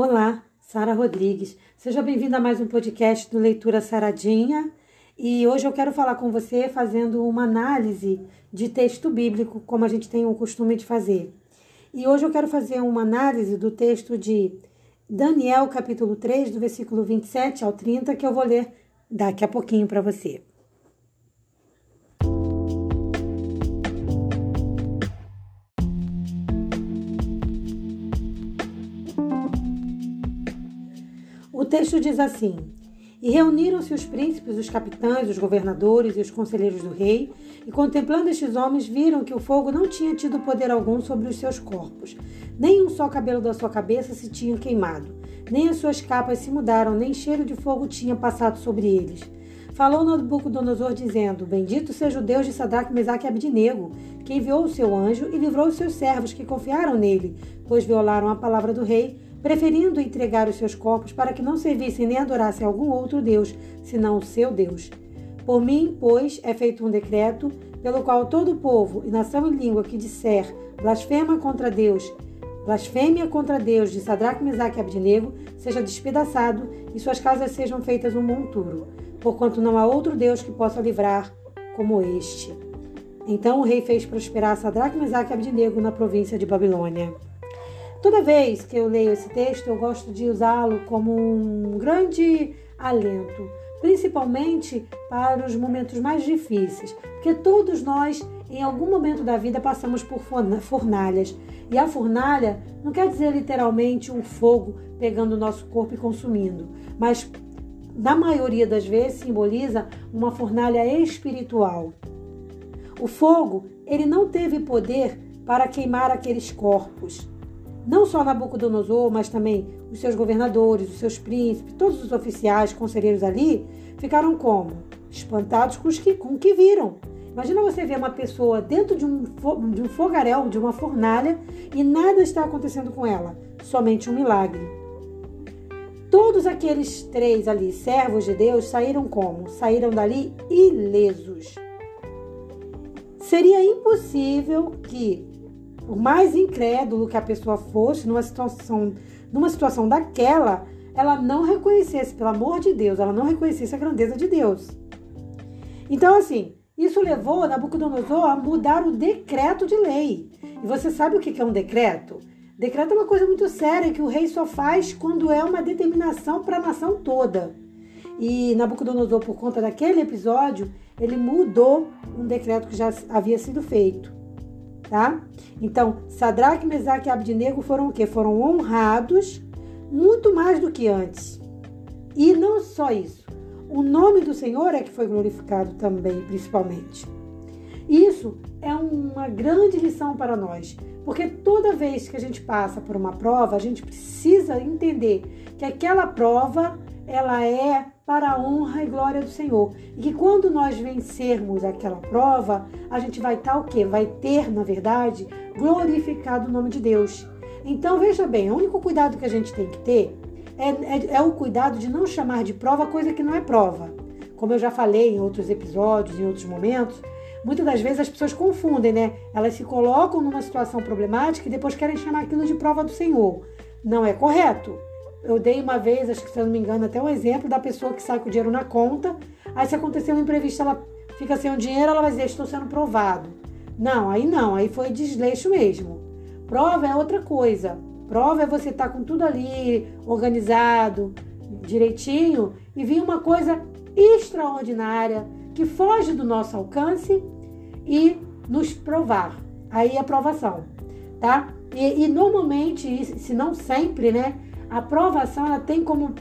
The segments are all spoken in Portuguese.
Olá, Sara Rodrigues. Seja bem-vinda a mais um podcast do Leitura Saradinha. E hoje eu quero falar com você fazendo uma análise de texto bíblico, como a gente tem o costume de fazer. E hoje eu quero fazer uma análise do texto de Daniel, capítulo 3, do versículo 27 ao 30, que eu vou ler daqui a pouquinho para você. Texto diz assim: E reuniram-se os príncipes, os capitães, os governadores e os conselheiros do rei, e contemplando estes homens, viram que o fogo não tinha tido poder algum sobre os seus corpos, nem um só cabelo da sua cabeça se tinha queimado, nem as suas capas se mudaram, nem cheiro de fogo tinha passado sobre eles. Falou Nabucodonosor, dizendo: Bendito seja o Deus de Sadraque, Mesaque e Abdinego, que enviou o seu anjo e livrou os seus servos que confiaram nele, pois violaram a palavra do rei preferindo entregar os seus corpos para que não servissem nem adorassem algum outro Deus, senão o seu Deus. Por mim, pois, é feito um decreto, pelo qual todo povo e nação e língua que disser blasfema contra Deus, blasfêmia contra Deus de Sadraque, Mesaque e Abdinego, seja despedaçado e suas casas sejam feitas um monturo, porquanto não há outro Deus que possa livrar como este. Então o rei fez prosperar Sadraque, Mesaque e Abdinego na província de Babilônia. Toda vez que eu leio esse texto, eu gosto de usá-lo como um grande alento, principalmente para os momentos mais difíceis, porque todos nós, em algum momento da vida, passamos por fornalhas. E a fornalha não quer dizer literalmente um fogo pegando o nosso corpo e consumindo, mas na maioria das vezes simboliza uma fornalha espiritual. O fogo, ele não teve poder para queimar aqueles corpos. Não só Nabucodonosor, mas também os seus governadores, os seus príncipes, todos os oficiais, conselheiros ali, ficaram como? Espantados com, os que, com o que viram. Imagina você ver uma pessoa dentro de um, de um fogaréu, de uma fornalha, e nada está acontecendo com ela, somente um milagre. Todos aqueles três ali, servos de Deus, saíram como? Saíram dali ilesos. Seria impossível que por mais incrédulo que a pessoa fosse numa situação, numa situação daquela, ela não reconhecesse, pelo amor de Deus, ela não reconhecesse a grandeza de Deus. Então, assim, isso levou Nabucodonosor a mudar o decreto de lei. E você sabe o que é um decreto? Decreto é uma coisa muito séria que o rei só faz quando é uma determinação para a nação toda. E Nabucodonosor, por conta daquele episódio, ele mudou um decreto que já havia sido feito tá? Então, Sadraque, Mesaque e Abdinego foram o quê? Foram honrados muito mais do que antes. E não só isso. O nome do Senhor é que foi glorificado também, principalmente. Isso é uma grande lição para nós, porque toda vez que a gente passa por uma prova, a gente precisa entender que aquela prova ela é para a honra e glória do Senhor. E que quando nós vencermos aquela prova, a gente vai estar o quê? Vai ter, na verdade, glorificado o nome de Deus. Então veja bem, o único cuidado que a gente tem que ter é, é, é o cuidado de não chamar de prova coisa que não é prova. Como eu já falei em outros episódios, em outros momentos, muitas das vezes as pessoas confundem, né? Elas se colocam numa situação problemática e depois querem chamar aquilo de prova do Senhor. Não é correto. Eu dei uma vez, acho que se eu não me engano, até um exemplo da pessoa que sai com o dinheiro na conta. Aí, se acontecer um imprevisto, ela fica sem o dinheiro, ela vai dizer: Estou sendo provado. Não, aí não, aí foi desleixo mesmo. Prova é outra coisa. Prova é você estar tá com tudo ali organizado, direitinho, e vir uma coisa extraordinária que foge do nosso alcance e nos provar. Aí é aprovação, tá? E, e normalmente, se não sempre, né? A aprovação ela tem como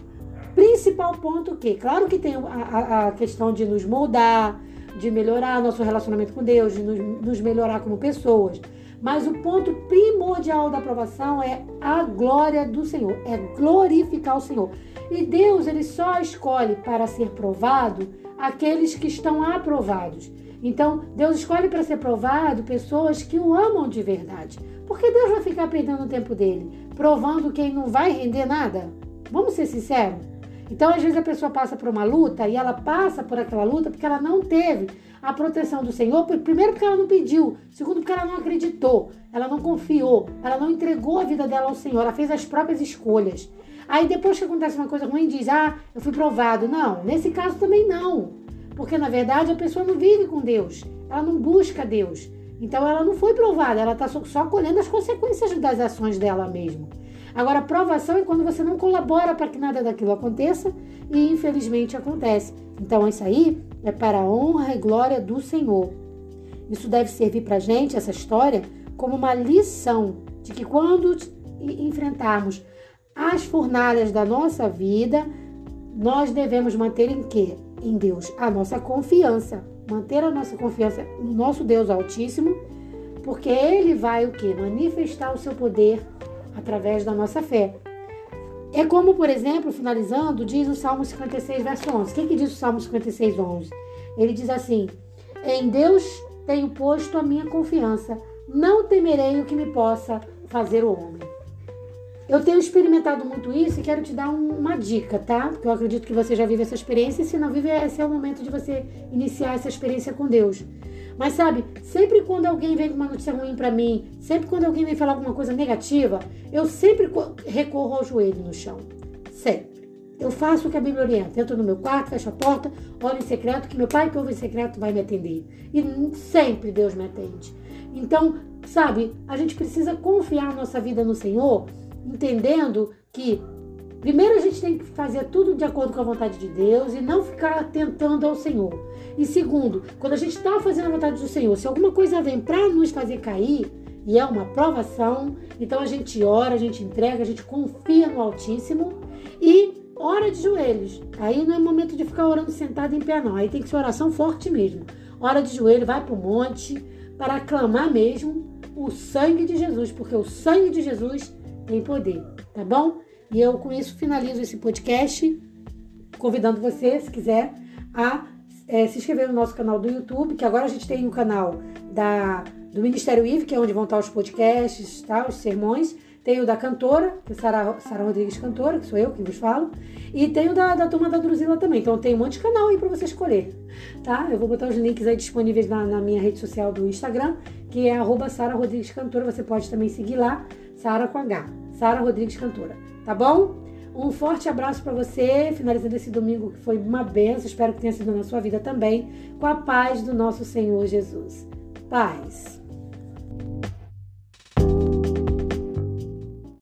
principal ponto o quê? Claro que tem a, a, questão de nos moldar, de melhorar nosso relacionamento com Deus, de nos, nos melhorar como pessoas. Mas o ponto primordial da aprovação é a glória do Senhor, é glorificar o Senhor. E Deus, ele só escolhe para ser provado aqueles que estão aprovados. Então, Deus escolhe para ser provado pessoas que o amam de verdade. Porque Deus vai ficar perdendo o tempo dele, provando quem não vai render nada? Vamos ser sinceros? Então, às vezes a pessoa passa por uma luta e ela passa por aquela luta porque ela não teve a proteção do Senhor, primeiro porque ela não pediu, segundo porque ela não acreditou, ela não confiou, ela não entregou a vida dela ao Senhor, ela fez as próprias escolhas. Aí depois que acontece uma coisa ruim, diz: Ah, eu fui provado. Não, nesse caso também não. Porque na verdade a pessoa não vive com Deus, ela não busca Deus. Então ela não foi provada, ela está só, colhendo as consequências das ações dela mesma. Agora, provação é quando você não colabora para que nada daquilo aconteça e infelizmente acontece. Então, isso aí é para a honra e glória do Senhor. Isso deve servir para a gente, essa história, como uma lição de que quando enfrentarmos as fornalhas da nossa vida, nós devemos manter em quê? Em Deus a nossa confiança. Manter a nossa confiança no nosso Deus Altíssimo, porque Ele vai o quê? Manifestar o seu poder através da nossa fé. É como, por exemplo, finalizando, diz o Salmo 56, verso 11. O que, que diz o Salmo 56, 11? Ele diz assim: Em Deus tenho posto a minha confiança, não temerei o que me possa fazer o homem. Eu tenho experimentado muito isso e quero te dar um, uma dica, tá? Porque eu acredito que você já vive essa experiência e se não vive, esse é o momento de você iniciar essa experiência com Deus. Mas sabe, sempre quando alguém vem com uma notícia ruim para mim, sempre quando alguém vem falar alguma coisa negativa, eu sempre recorro ao joelho no chão. Sempre. Eu faço o que a Bíblia orienta. Entro no meu quarto, fecho a porta, olho em secreto, que meu pai que ouve em secreto vai me atender. E sempre Deus me atende. Então, sabe, a gente precisa confiar nossa vida no Senhor, entendendo que Primeiro, a gente tem que fazer tudo de acordo com a vontade de Deus e não ficar tentando ao Senhor. E segundo, quando a gente está fazendo a vontade do Senhor, se alguma coisa vem para nos fazer cair, e é uma provação, então a gente ora, a gente entrega, a gente confia no Altíssimo e ora de joelhos. Aí não é momento de ficar orando sentado em pé, não. Aí tem que ser oração forte mesmo. Ora de joelho, vai para o monte para aclamar mesmo o sangue de Jesus, porque o sangue de Jesus tem poder, tá bom? E eu com isso finalizo esse podcast, convidando você, se quiser, a é, se inscrever no nosso canal do YouTube, que agora a gente tem o um canal da, do Ministério IV, que é onde vão estar os podcasts, tá, os sermões. Tem o da cantora, que é Sara, Sara Rodrigues Cantora, que sou eu que vos falo. E tem o da, da turma da Druzila também. Então tem um monte de canal aí para você escolher, tá? Eu vou botar os links aí disponíveis na, na minha rede social do Instagram, que é arroba Sara Rodrigues Cantora. Você pode também seguir lá, Sara com H. Sara Rodrigues Cantora tá bom? Um forte abraço para você, finalizando esse domingo que foi uma benção, espero que tenha sido na sua vida também, com a paz do nosso Senhor Jesus. Paz.